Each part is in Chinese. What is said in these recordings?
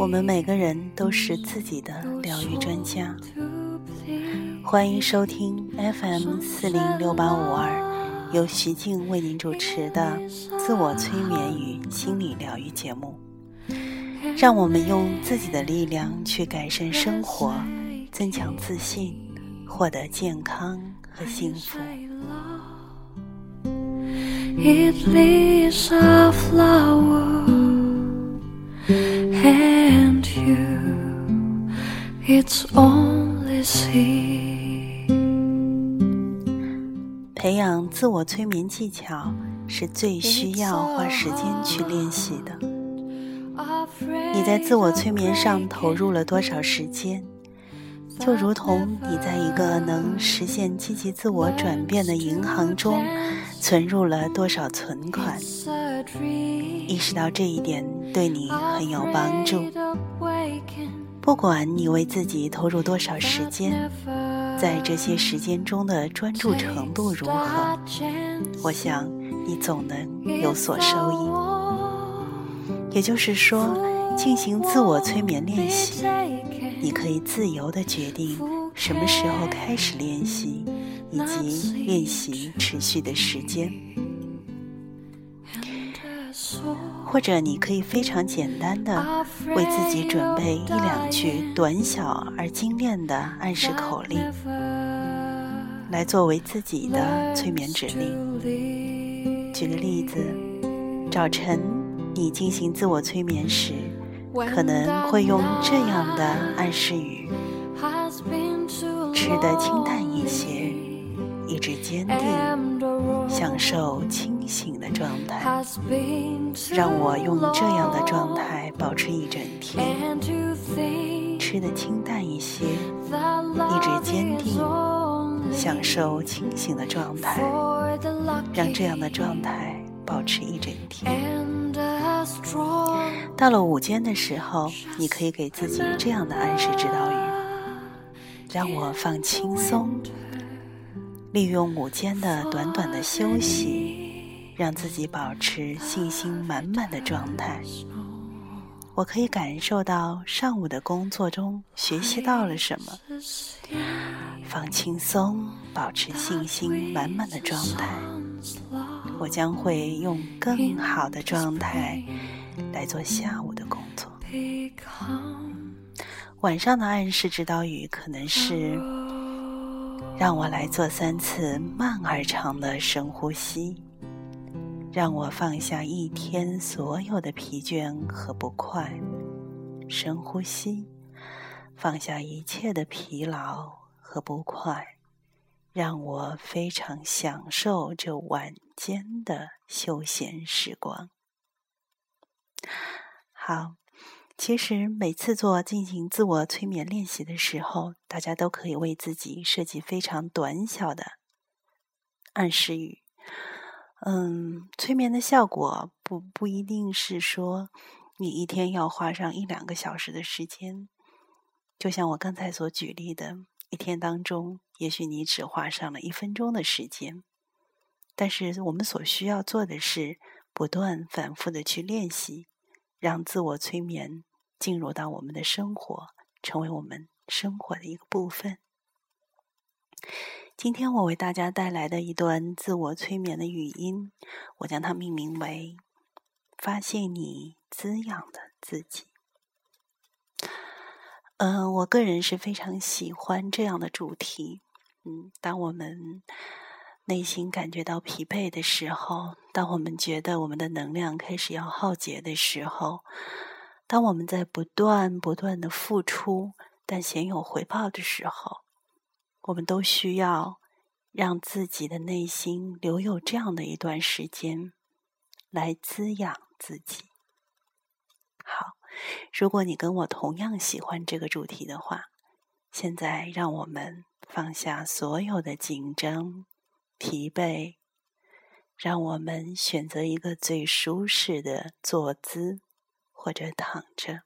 我们每个人都是自己的疗愈专家。欢迎收听 FM 四零六八五二，由徐静为您主持的自我催眠与心理疗愈节目。让我们用自己的力量去改善生活，增强自信，获得健康和幸福。It is a flower, and you, it's only seed. 培养自我催眠技巧是最需要花时间去练习的。你在自我催眠上投入了多少时间？就如同你在一个能实现积极自我转变的银行中存入了多少存款。意识到这一点对你很有帮助。不管你为自己投入多少时间，在这些时间中的专注程度如何，我想你总能有所收益。也就是说，进行自我催眠练习，你可以自由地决定什么时候开始练习，以及练习持续的时间。或者你可以非常简单的为自己准备一两句短小而精炼的暗示口令，来作为自己的催眠指令。举个例子，早晨你进行自我催眠时，可能会用这样的暗示语：吃的清淡一些，意志坚定，享受清醒的状态。让我用这样的状态保持一整天，吃的清淡一些，一直坚定，享受清醒的状态，让这样的状态保持一整天。到了午间的时候，你可以给自己这样的暗示指导语：让我放轻松，利用午间的短短的休息。让自己保持信心满满的状态。我可以感受到上午的工作中学习到了什么。放轻松，保持信心满满的状态。我将会用更好的状态来做下午的工作。晚上的暗示指导语可能是：让我来做三次慢而长的深呼吸。让我放下一天所有的疲倦和不快，深呼吸，放下一切的疲劳和不快，让我非常享受这晚间的休闲时光。好，其实每次做进行自我催眠练习的时候，大家都可以为自己设计非常短小的暗示语。嗯，催眠的效果不不一定是说你一天要花上一两个小时的时间，就像我刚才所举例的，一天当中，也许你只花上了一分钟的时间，但是我们所需要做的是不断反复的去练习，让自我催眠进入到我们的生活，成为我们生活的一个部分。今天我为大家带来的一段自我催眠的语音，我将它命名为“发现你滋养的自己”。嗯、呃，我个人是非常喜欢这样的主题。嗯，当我们内心感觉到疲惫的时候，当我们觉得我们的能量开始要耗竭的时候，当我们在不断不断的付出但鲜有回报的时候，我们都需要让自己的内心留有这样的一段时间，来滋养自己。好，如果你跟我同样喜欢这个主题的话，现在，让我们放下所有的紧张、疲惫，让我们选择一个最舒适的坐姿，或者躺着。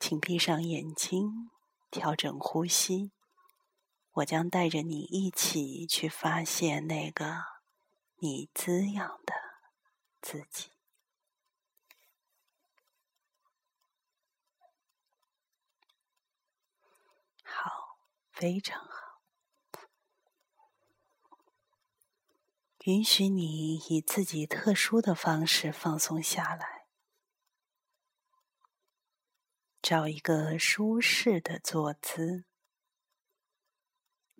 请闭上眼睛，调整呼吸。我将带着你一起去发现那个你滋养的自己。好，非常好。允许你以自己特殊的方式放松下来，找一个舒适的坐姿，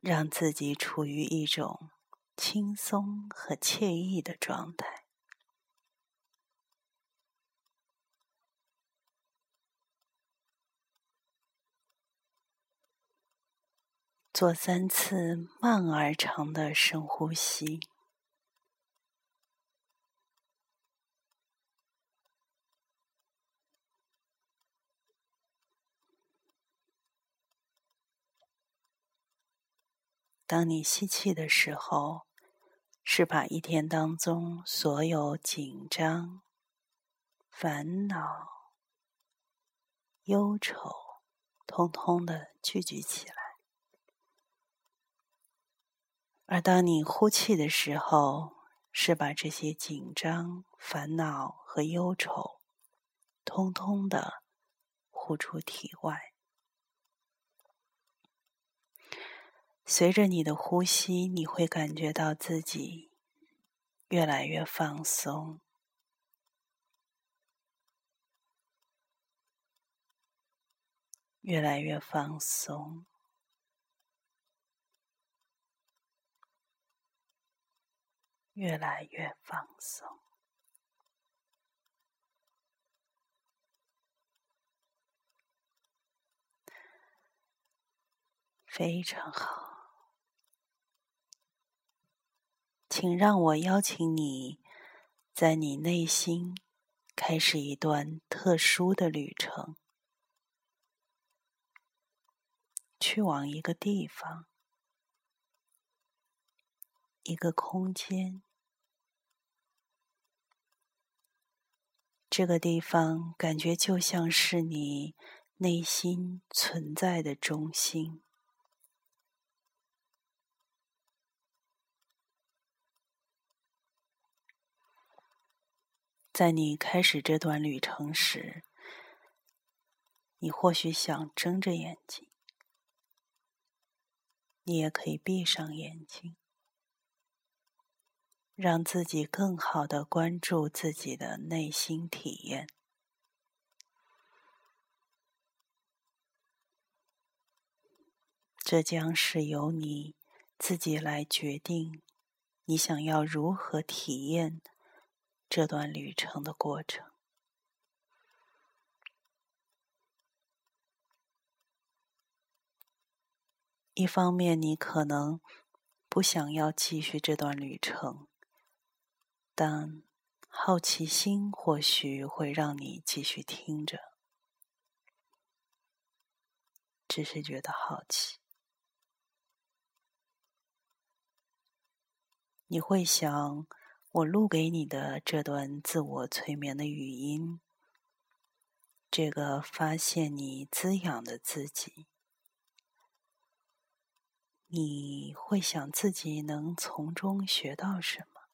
让自己处于一种轻松和惬意的状态。做三次慢而长的深呼吸。当你吸气的时候，是把一天当中所有紧张、烦恼、忧愁，通通的聚集起来。而当你呼气的时候，是把这些紧张、烦恼和忧愁，通通的呼出体外。随着你的呼吸，你会感觉到自己越来越放松，越来越放松。越来越放松，非常好。请让我邀请你，在你内心开始一段特殊的旅程，去往一个地方，一个空间。这个地方感觉就像是你内心存在的中心。在你开始这段旅程时，你或许想睁着眼睛，你也可以闭上眼睛。让自己更好的关注自己的内心体验，这将是由你自己来决定，你想要如何体验这段旅程的过程。一方面，你可能不想要继续这段旅程。但好奇心或许会让你继续听着，只是觉得好奇。你会想，我录给你的这段自我催眠的语音，这个发现你滋养的自己，你会想自己能从中学到什么？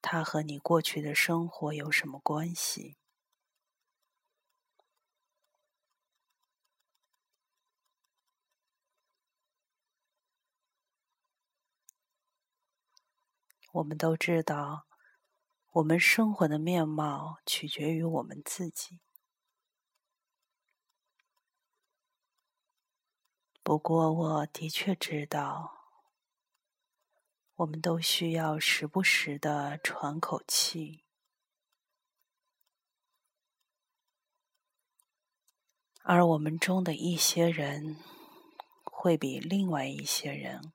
它和你过去的生活有什么关系？我们都知道，我们生活的面貌取决于我们自己。不过，我的确知道。我们都需要时不时的喘口气，而我们中的一些人，会比另外一些人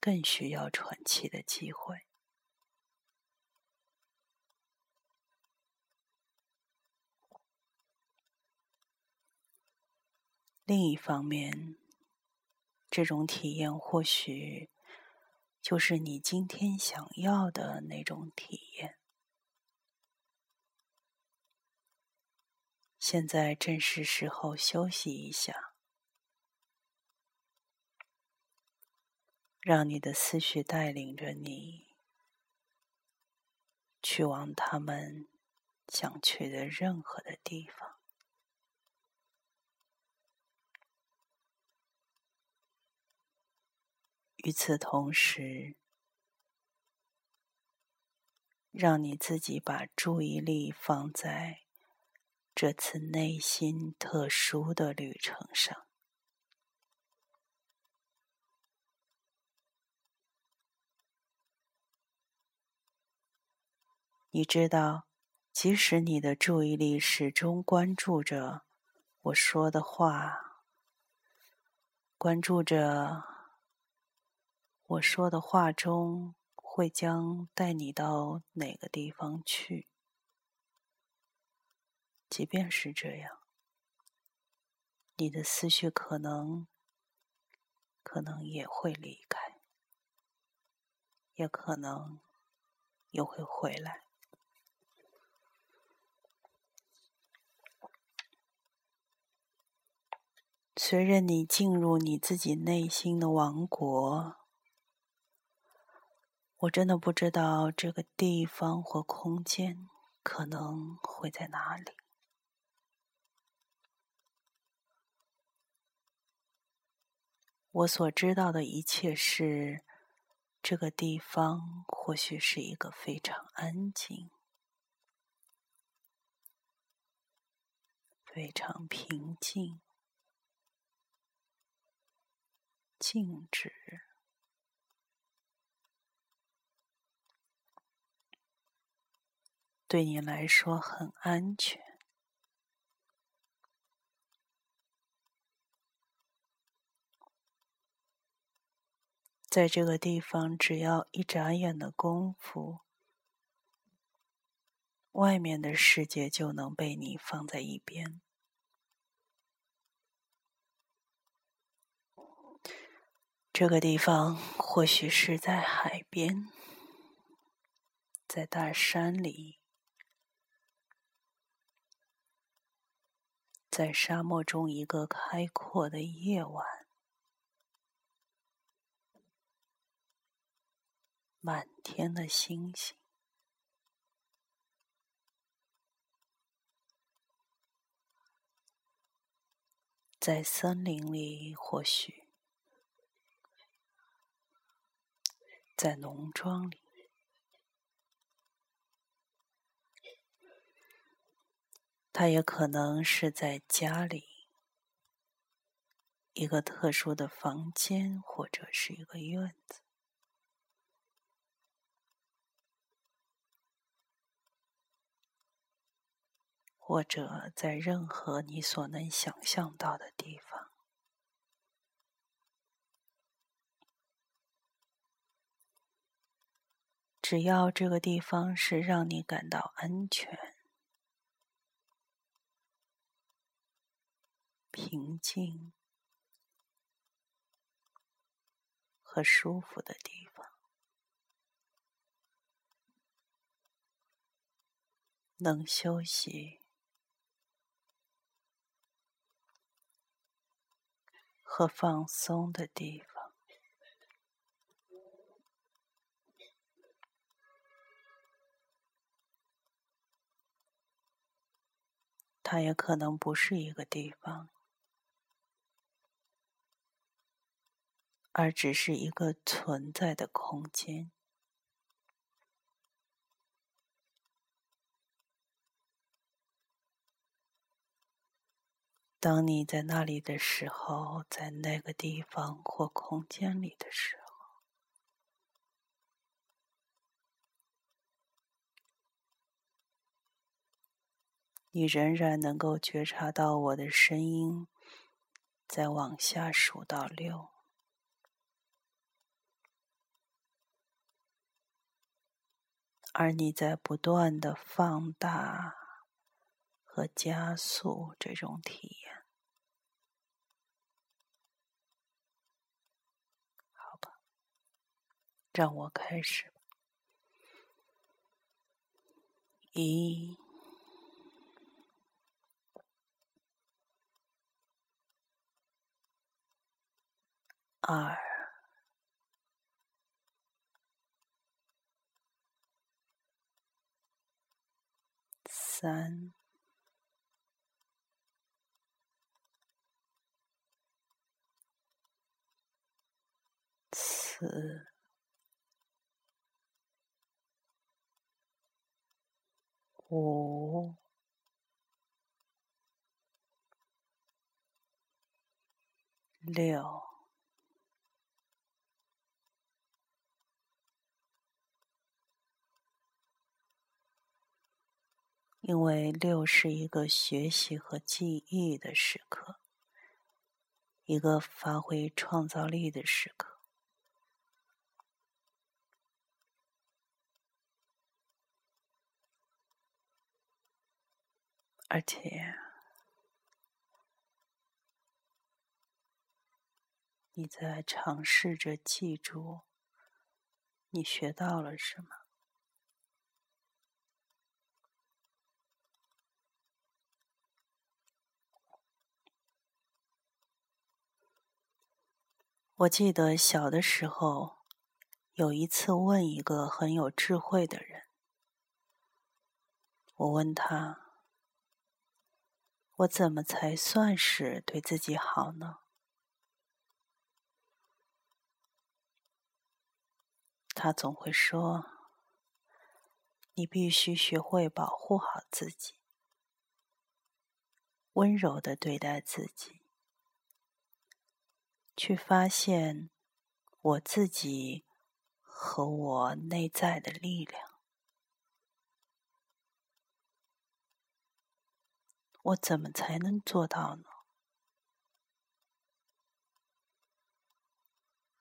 更需要喘气的机会。另一方面，这种体验或许就是你今天想要的那种体验。现在正是时候休息一下，让你的思绪带领着你去往他们想去的任何的地方。与此同时，让你自己把注意力放在这次内心特殊的旅程上。你知道，即使你的注意力始终关注着我说的话，关注着。我说的话中会将带你到哪个地方去？即便是这样，你的思绪可能可能也会离开，也可能又会回来。随着你进入你自己内心的王国。我真的不知道这个地方或空间可能会在哪里。我所知道的一切是，这个地方或许是一个非常安静、非常平静、静止。对你来说很安全，在这个地方，只要一眨眼的功夫，外面的世界就能被你放在一边。这个地方或许是在海边，在大山里。在沙漠中一个开阔的夜晚，满天的星星，在森林里，或许在农庄里。他也可能是在家里，一个特殊的房间，或者是一个院子，或者在任何你所能想象到的地方，只要这个地方是让你感到安全。平静和舒服的地方，能休息和放松的地方，它也可能不是一个地方。而只是一个存在的空间。当你在那里的时候，在那个地方或空间里的时候你仍然能够觉察到我的声音在往下数到六，而你在不断的放大和加速这种体验。好吧，让我开始吧，一。二、三。四、五、六、因为六是一个学习和记忆的时刻，一个发挥创造力的时刻。而且，你在尝试着记住你学到了什么。我记得小的时候，有一次问一个很有智慧的人，我问他。我怎么才算是对自己好呢？他总会说：“你必须学会保护好自己，温柔的对待自己，去发现我自己和我内在的力量。”我怎么才能做到呢？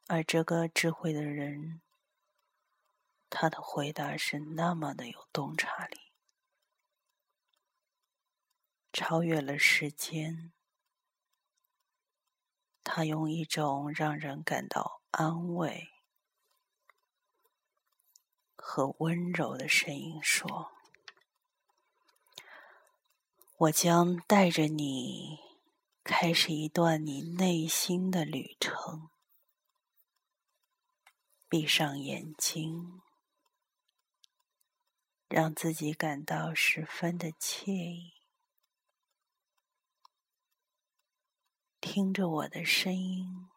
而这个智慧的人，他的回答是那么的有洞察力，超越了时间。他用一种让人感到安慰和温柔的声音说。我将带着你开始一段你内心的旅程。闭上眼睛，让自己感到十分的惬意，听着我的声音，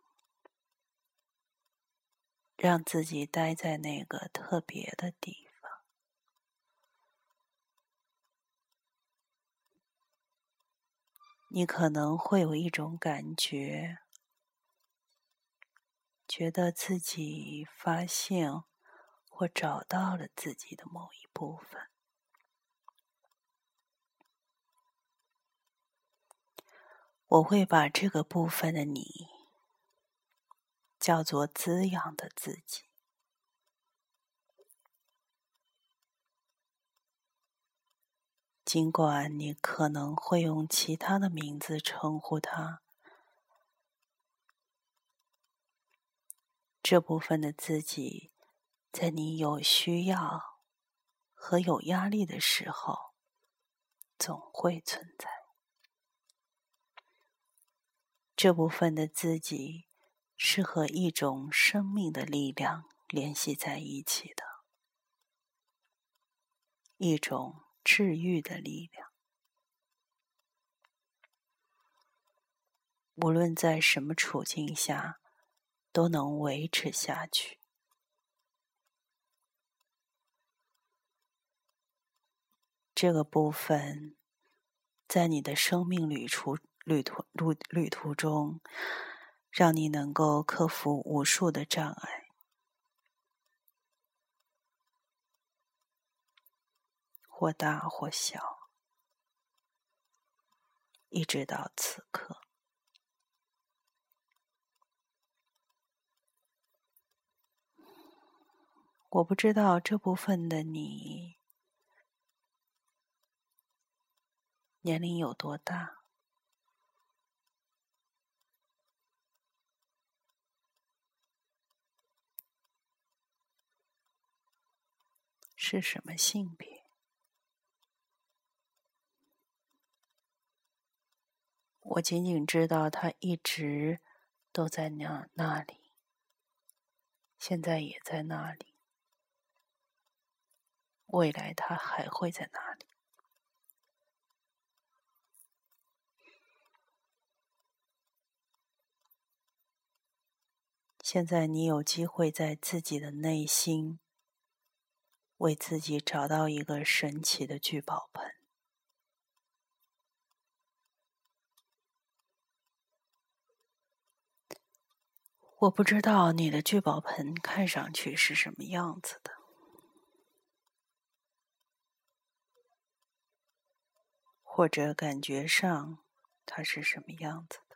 让自己待在那个特别的地方。你可能会有一种感觉，觉得自己发现或找到了自己的某一部分。我会把这个部分的你叫做滋养的自己。尽管你可能会用其他的名字称呼他，这部分的自己，在你有需要和有压力的时候，总会存在。这部分的自己是和一种生命的力量联系在一起的，一种。治愈的力量，无论在什么处境下，都能维持下去。这个部分，在你的生命旅途旅途路旅途中，让你能够克服无数的障碍。或大或小，一直到此刻，我不知道这部分的你年龄有多大，是什么性别？我仅仅知道他一直都在那那里，现在也在那里，未来他还会在哪里？现在你有机会在自己的内心。为自己找到一个神奇的聚宝盆。我不知道你的聚宝盆看上去是什么样子的，或者感觉上它是什么样子。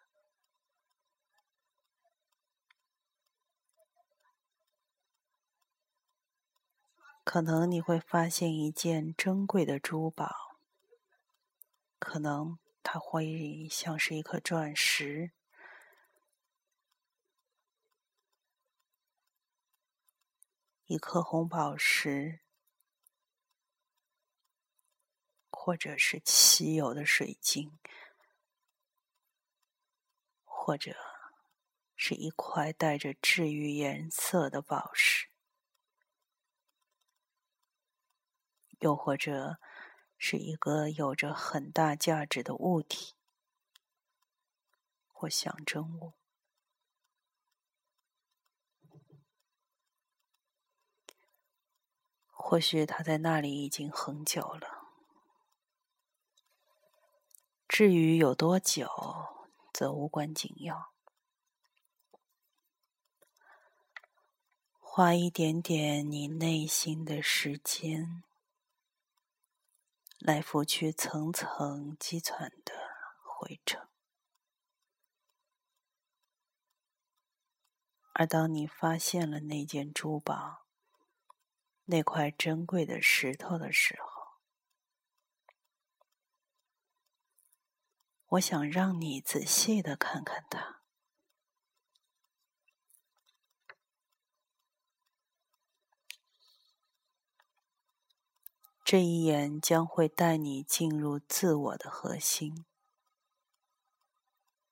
可能你会发现一件珍贵的珠宝，可能它会像是一颗钻石，一颗红宝石，或者是稀有的水晶，或者是一块带着治愈颜色的宝石。又或者是一个有着很大价值的物体或象征物，或许他在那里已经很久了。至于有多久，则无关紧要。花一点点你内心的时间。来拂去层层积攒的灰尘，而当你发现了那件珠宝、那块珍贵的石头的时候，我想让你仔细的看看它。这一眼将会带你进入自我的核心，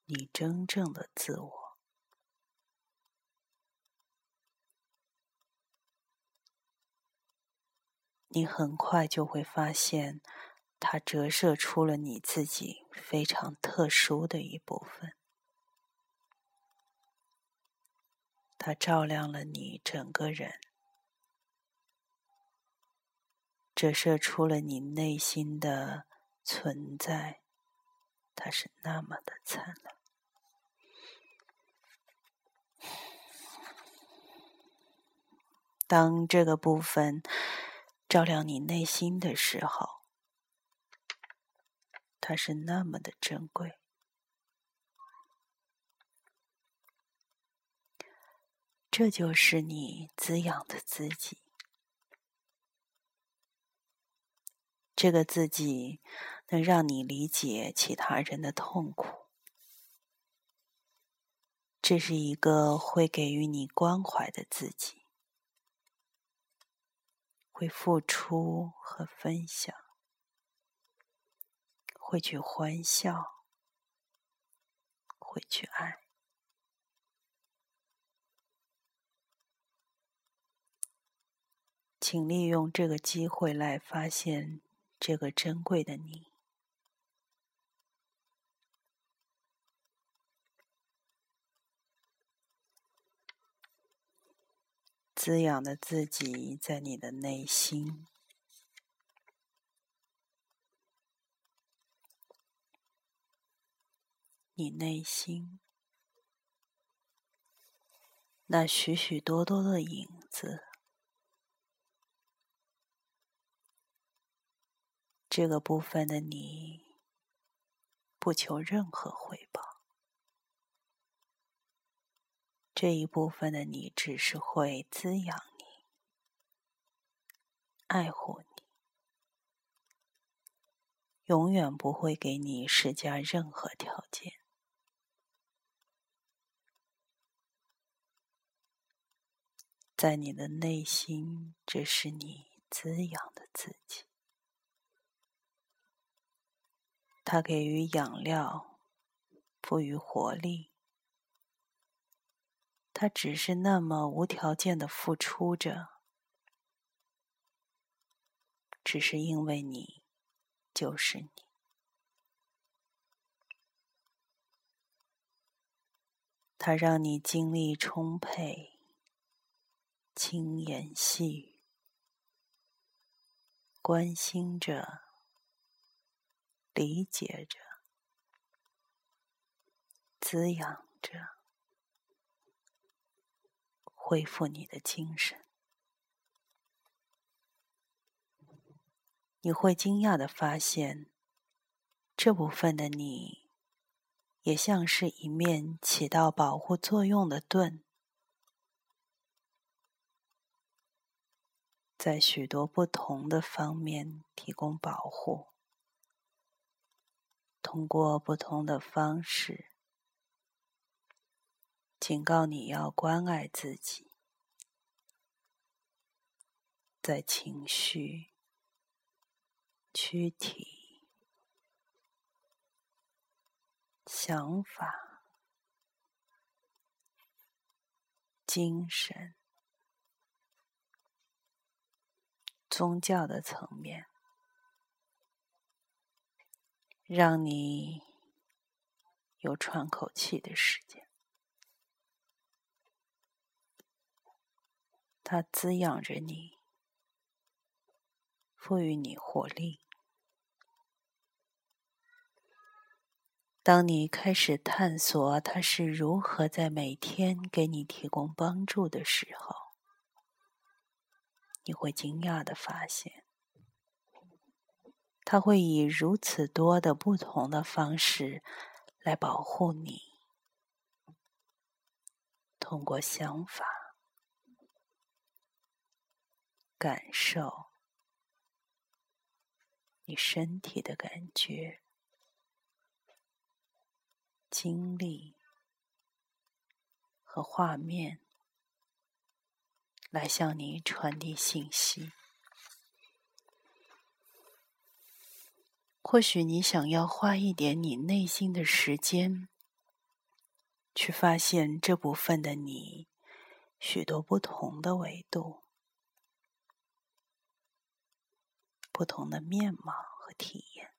你真正的自我。你很快就会发现，它折射出了你自己非常特殊的一部分，它照亮了你整个人。折射出了你内心的存在，它是那么的灿烂。当这个部分照亮你内心的时候，它是那么的珍贵。这就是你滋养的自己。这个自己能让你理解其他人的痛苦，这是一个会给予你关怀的自己，会付出和分享，会去欢笑，会去爱。请利用这个机会来发现。这个珍贵的你，滋养的自己在你的内心，你内心那许许多多的影子。这个部分的你，不求任何回报。这一部分的你，只是会滋养你、爱护你，永远不会给你施加任何条件。在你的内心，这是你滋养的自己。它给予养料，赋予活力。它只是那么无条件的付出着，只是因为你就是你。它让你精力充沛，轻言细语，关心着，理解着，滋养着，恢复你的精神。你会惊讶的发现，这部分的你。也像是一面起到保护作用的盾，在许多不同的方面提供保护，通过不同的方式警告你要关爱自己，在情绪、躯体。想法、精神、宗教的层面，让你有喘口气的时间。它滋养着你，赋予你活力。当你开始探索它是如何在每天给你提供帮助的时候，你会惊讶的发现，它会以如此多的不同的方式来保护你。通过想法、感受，你身体的感觉。经历和画面来向你传递信息。或许你想要花一点你内心的时间，去发现这部分的你许多不同的维度、不同的面貌和体验。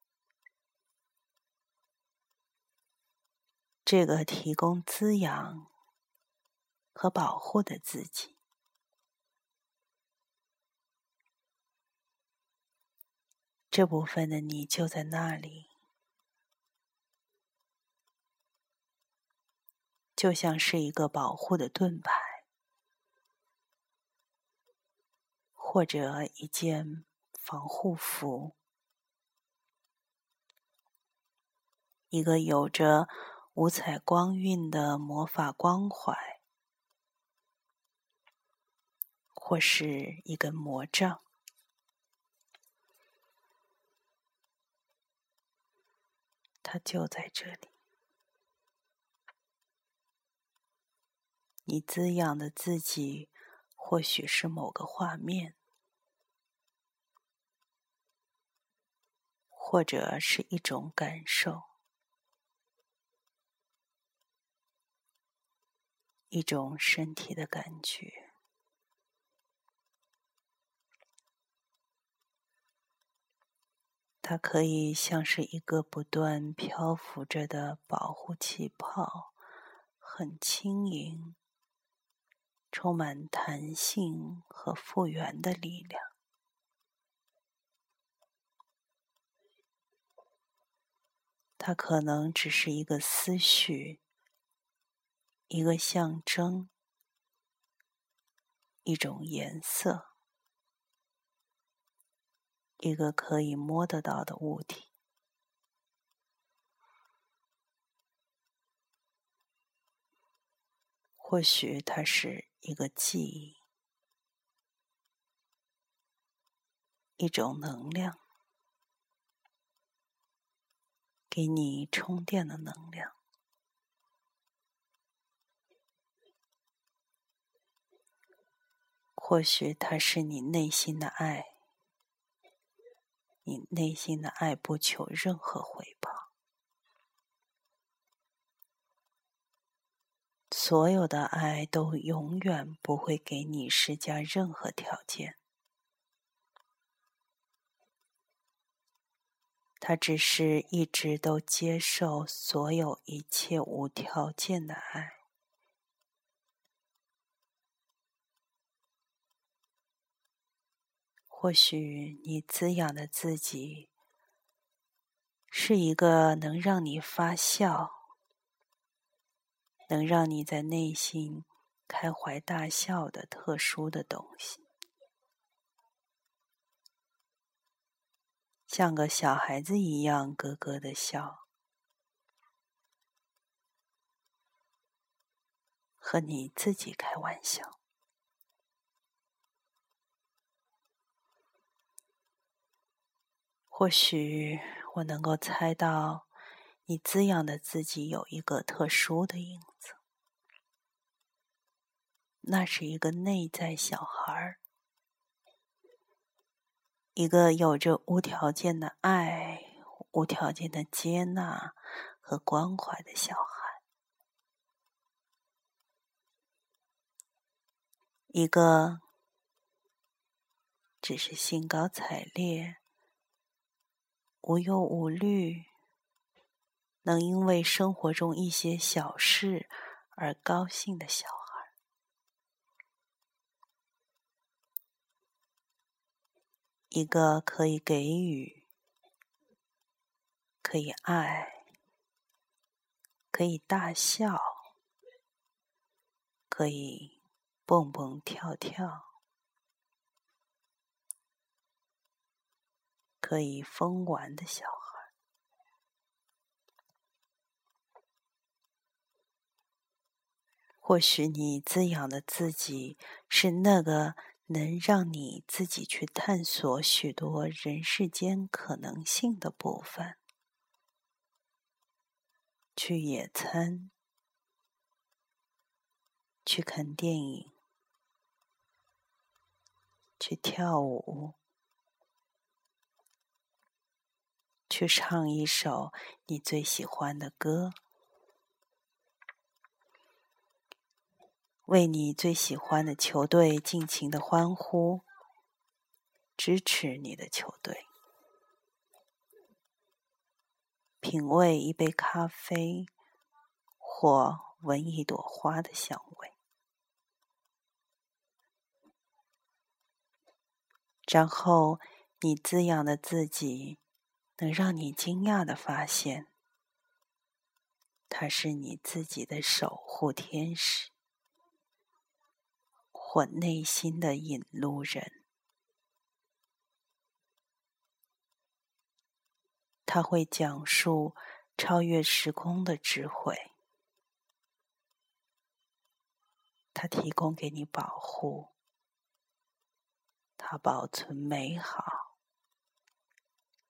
这个提供滋养和保护的自己，这部分的你就在那里，就像是一个保护的盾牌，或者一件防护服，一个有着。五彩光晕的魔法光环，或是一根魔杖，它就在这里。你滋养的自己，或许是某个画面，或者是一种感受。一种身体的感觉，它可以像是一个不断漂浮着的保护气泡，很轻盈，充满弹性和复原的力量。它可能只是一个思绪。一个象征，一种颜色，一个可以摸得到的物体，或许它是一个记忆，一种能量，给你充电的能量。或许它是你内心的爱，你内心的爱不求任何回报，所有的爱都永远不会给你施加任何条件，他只是一直都接受所有一切无条件的爱。或许你滋养的自己是一个能让你发笑、能让你在内心开怀大笑的特殊的东西，像个小孩子一样咯咯的笑，和你自己开玩笑。或许我能够猜到，你滋养的自己有一个特殊的影子，那是一个内在小孩儿，一个有着无条件的爱、无条件的接纳和关怀的小孩，一个只是兴高采烈。无忧无虑，能因为生活中一些小事而高兴的小孩，一个可以给予、可以爱、可以大笑、可以蹦蹦跳跳。可以疯玩的小孩，或许你滋养的自己是那个能让你自己去探索许多人世间可能性的部分，去野餐，去看电影，去跳舞。去唱一首你最喜欢的歌，为你最喜欢的球队尽情的欢呼，支持你的球队，品味一杯咖啡或闻一朵花的香味，然后你滋养的自己。能让你惊讶的发现，他是你自己的守护天使，或内心的引路人。他会讲述超越时空的智慧，他提供给你保护，他保存美好。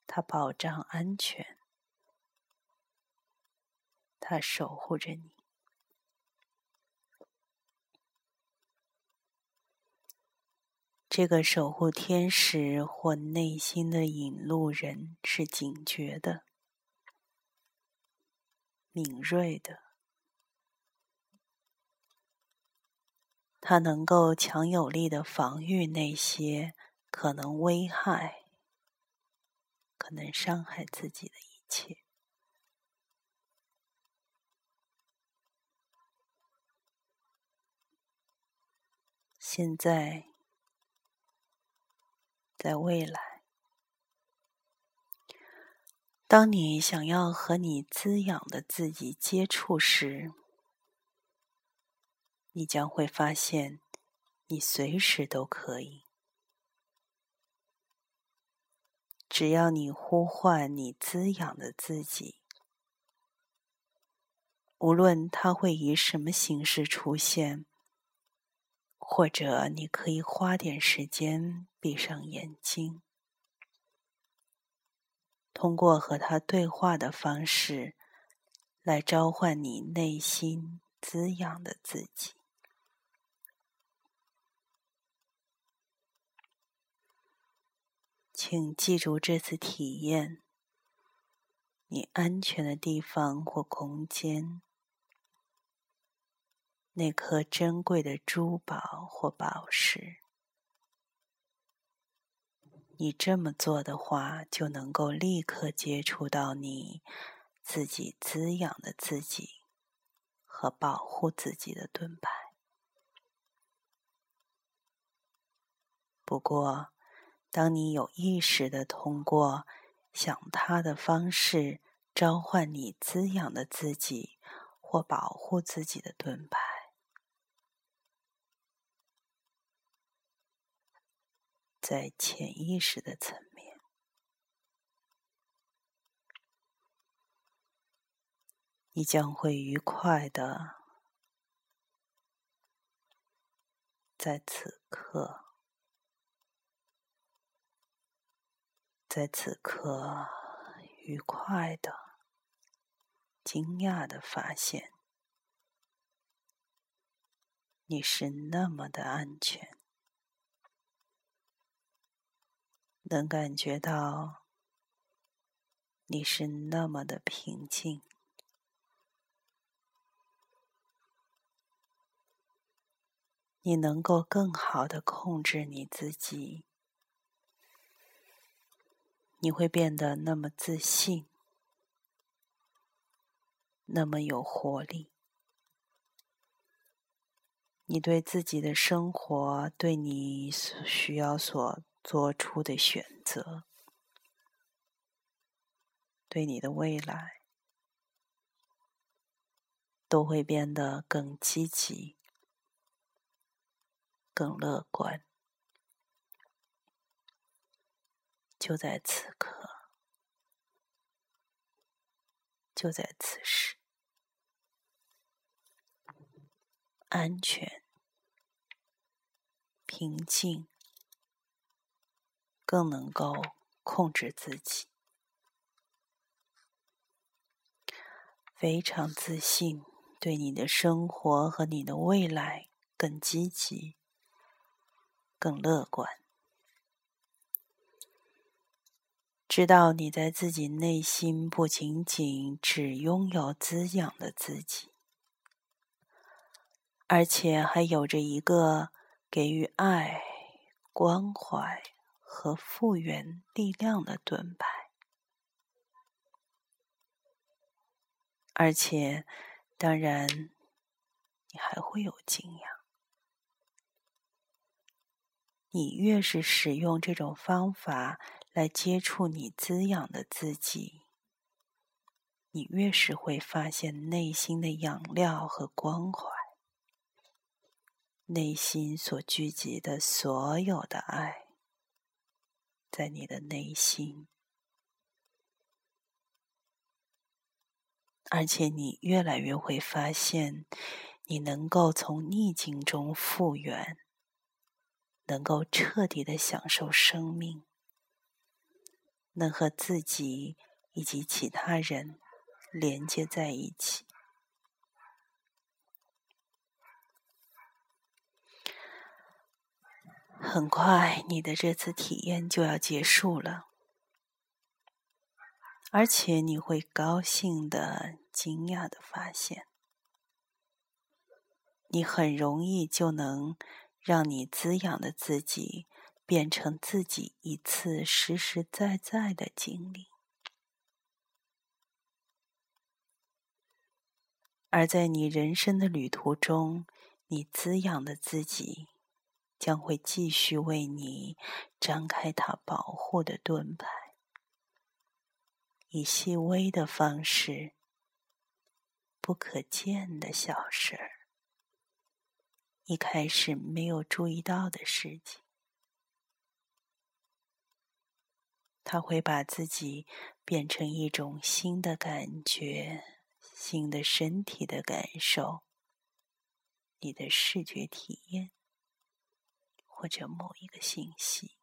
他保障安全，他守护着你。这个守护天使或内心的引路人是警觉的、敏锐的，他能够强有力的防御那些可能危害。可能伤害自己的一切。现在，在未来，当你想要和你滋养的自己接触时，你将会发现，你随时都可以。只要你呼唤你滋养的自己，无论它会以什么形式出现，或者你可以花点时间闭上眼睛，通过和他对话的方式来召唤你内心滋养的自己。请记住这次体验：你安全的地方或空间，那颗珍贵的珠宝或宝石。你这么做的话，就能够立刻接触到你自己滋养的自己和保护自己的盾牌。不过，当你有意识的通过想他的方式召唤你滋养的自己或保护自己的盾牌，在潜意识的层面，你将会愉快的在此刻。在此刻，愉快的、惊讶的发现，你是那么的安全，能感觉到你是那么的平静，你能够更好的控制你自己。你会变得那么自信，那么有活力。你对自己的生活，对你所需要所做出的选择，对你的未来，都会变得更积极、更乐观。就在此刻，就在此时，安全、平静，更能够控制自己，非常自信，对你的生活和你的未来更积极、更乐观。知道你在自己内心不仅仅只拥有滋养的自己，而且还有着一个给予爱、关怀和复原力量的盾牌，而且，当然，你还会有惊讶。你越是使用这种方法。来接触你滋养的自己，你越是会发现内心的养料和关怀，内心所聚集的所有的爱，在你的内心，而且你越来越会发现，你能够从逆境中复原，能够彻底的享受生命。能和自己以及其他人连接在一起。很快，你的这次体验就要结束了，而且你会高兴的、惊讶的发现，你很容易就能让你滋养的自己。变成自己一次实实在在的经历，而在你人生的旅途中，你滋养的自己将会继续为你张开它保护的盾牌，以细微的方式、不可见的小事儿、一开始没有注意到的事情。他会把自己变成一种新的感觉、新的身体的感受、你的视觉体验，或者某一个信息。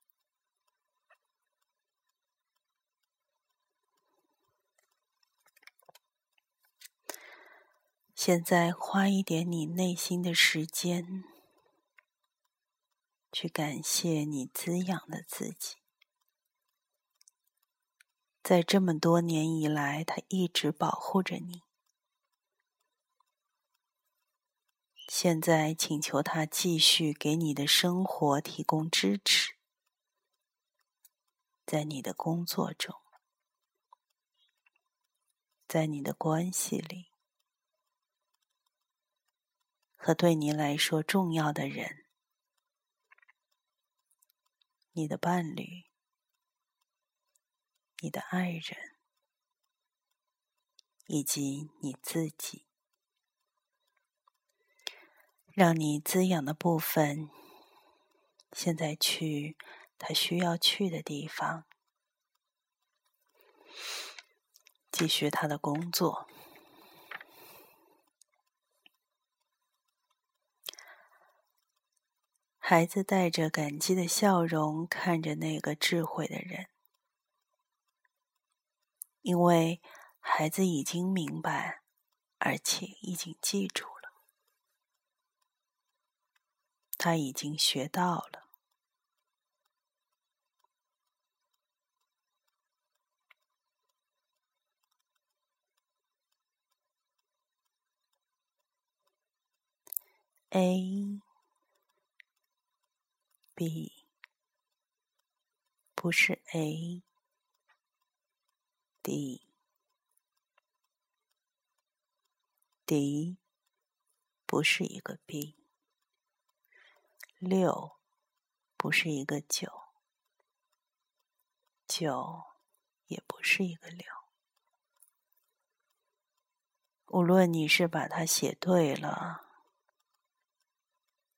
现在花一点你内心的时间，去感谢你滋养的自己。在这么多年以来，他一直保护着你。现在，请求他继续给你的生活提供支持，在你的工作中，在你的关系里，和对你来说重要的人，你的伴侣。你的爱人，以及你自己，让你滋养的部分，现在去他需要去的地方，继续他的工作。孩子带着感激的笑容看着那个智慧的人。因为孩子已经明白，而且已经记住了，他已经学到了。A、B 不是 A。D，D 不是一个 B，六不是一个九，九也不是一个六。无论你是把它写对了，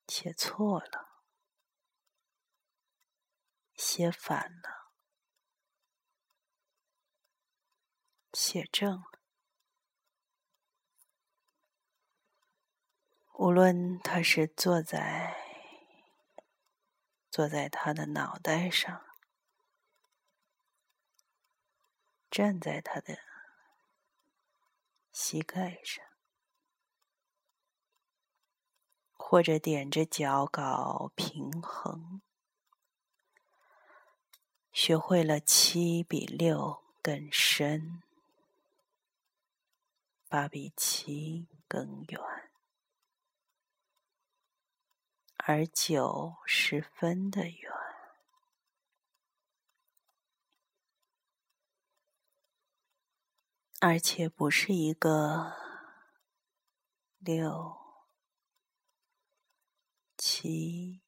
写错了，写反了。写正。无论他是坐在坐在他的脑袋上，站在他的膝盖上，或者踮着脚搞平衡，学会了七比六更深。八比七更远，而九十分的远，而且不是一个六七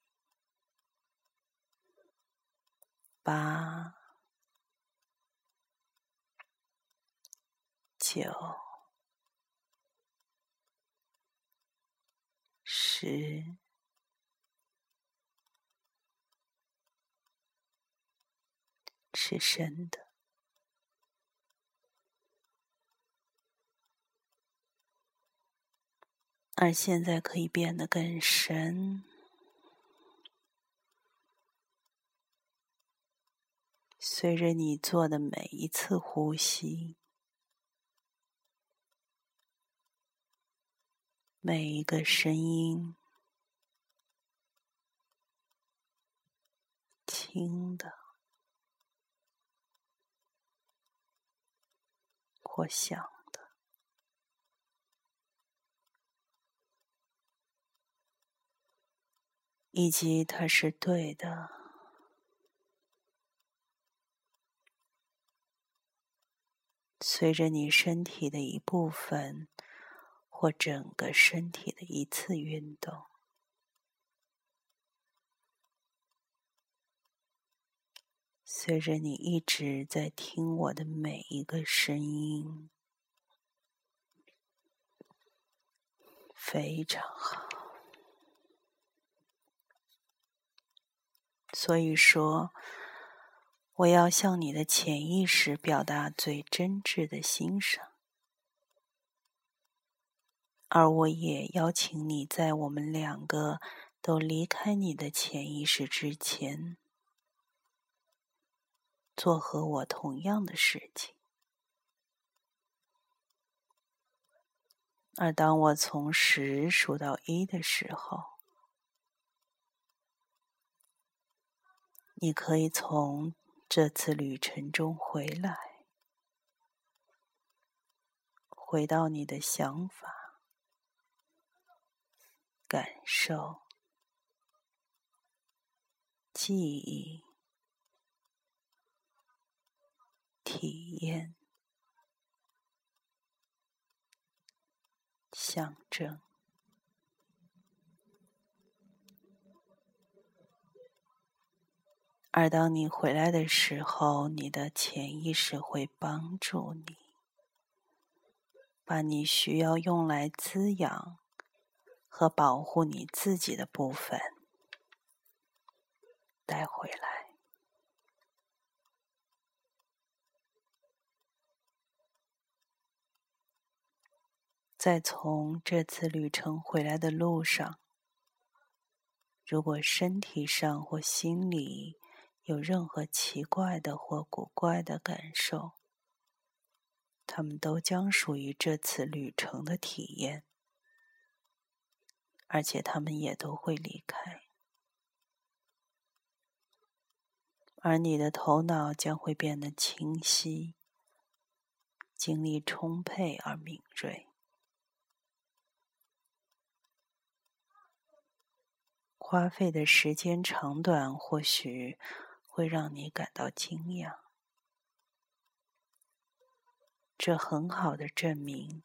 八九。十是深的，而现在可以变得更深。随着你做的每一次呼吸。每一个声音，轻的。或响的，以及它是对的，随着你身体的一部分。或整个身体的一次运动，随着你一直在听我的每一个声音，非常好。所以说，我要向你的潜意识表达最真挚的欣赏。而我也邀请你在我们两个都离开你的潜意识之前，做和我同样的事情。而当我从十数到一的时候，你可以从这次旅程中回来。回到你的想法、感受、记忆、体验、象征。而当你回来的时候，你的潜意识会帮助你，把你需要用来滋养和保护你自己的部分带回来。在从这次旅程回来的路上，如果身体上或心里，有任何奇怪的或古怪的感受，他们都将属于这次旅程的体验，而且他们也都会离开，而你的头脑将会变得清晰，精力充沛而敏锐，花费的时间长短或许。会让你感到惊讶，这很好的证明，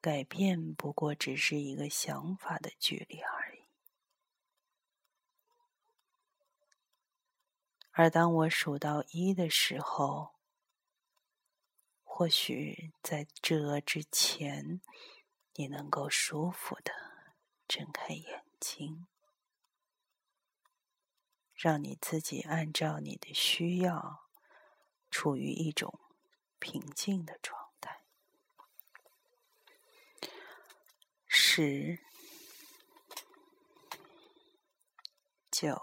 改变不过只是一个想法的距离而已。而当我数到一的时候，或许在这之前，你能够舒服的睁开眼睛。让你自己按照你的需要，处于一种平静的状态。十、九、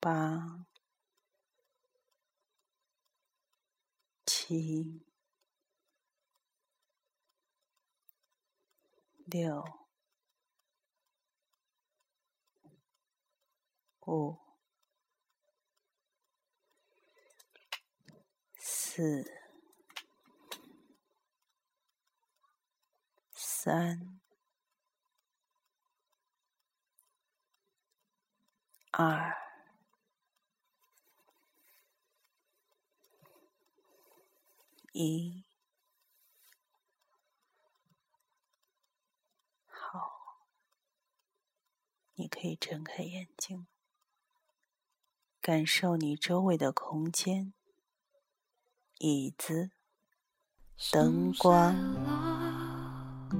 八、七、六。五、四、三、二、一，好，你可以睁开眼睛。感受你周围的空间，椅子、灯光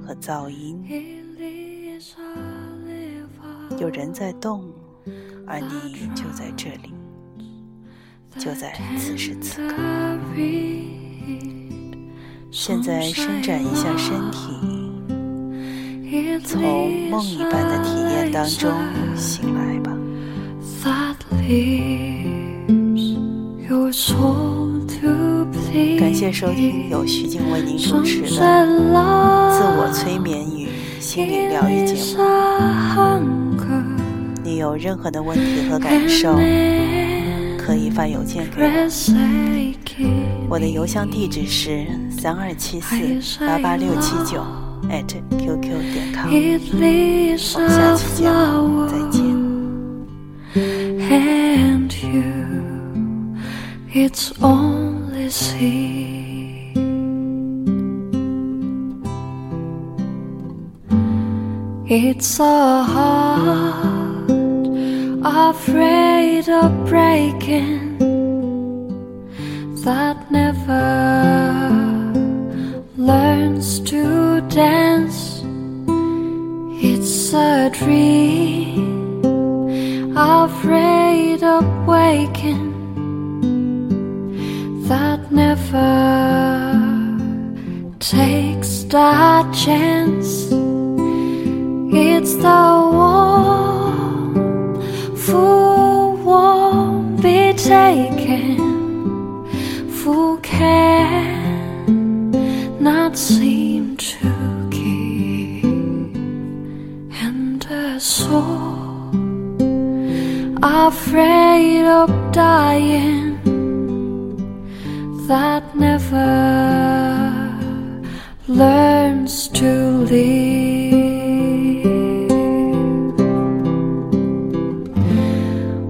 和噪音。有人在动，而你就在这里，就在此时此刻。现在伸展一下身体，从梦一般的体验当中醒来吧。感谢收听由徐静为您主持的自我催眠与心理疗愈节目。你有任何的问题和感受，可以发邮件给我。我的邮箱地址是三二七四八八六七九 @QQ 点 com。我们下期节目再见。and you, it's only seed. It's a heart afraid of breaking that never learns to dance. It's a dream afraid of waking takes that chance. It's the one who won't be taken, who can not seem to give, and a soul afraid of dying that never learns to live.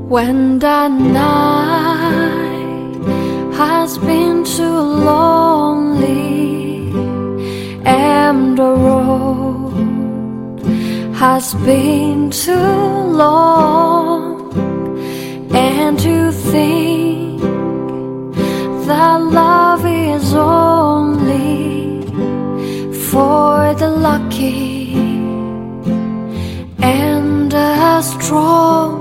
When the night has been too lonely and the road has been too long and to think that love is only for the lucky and the strong.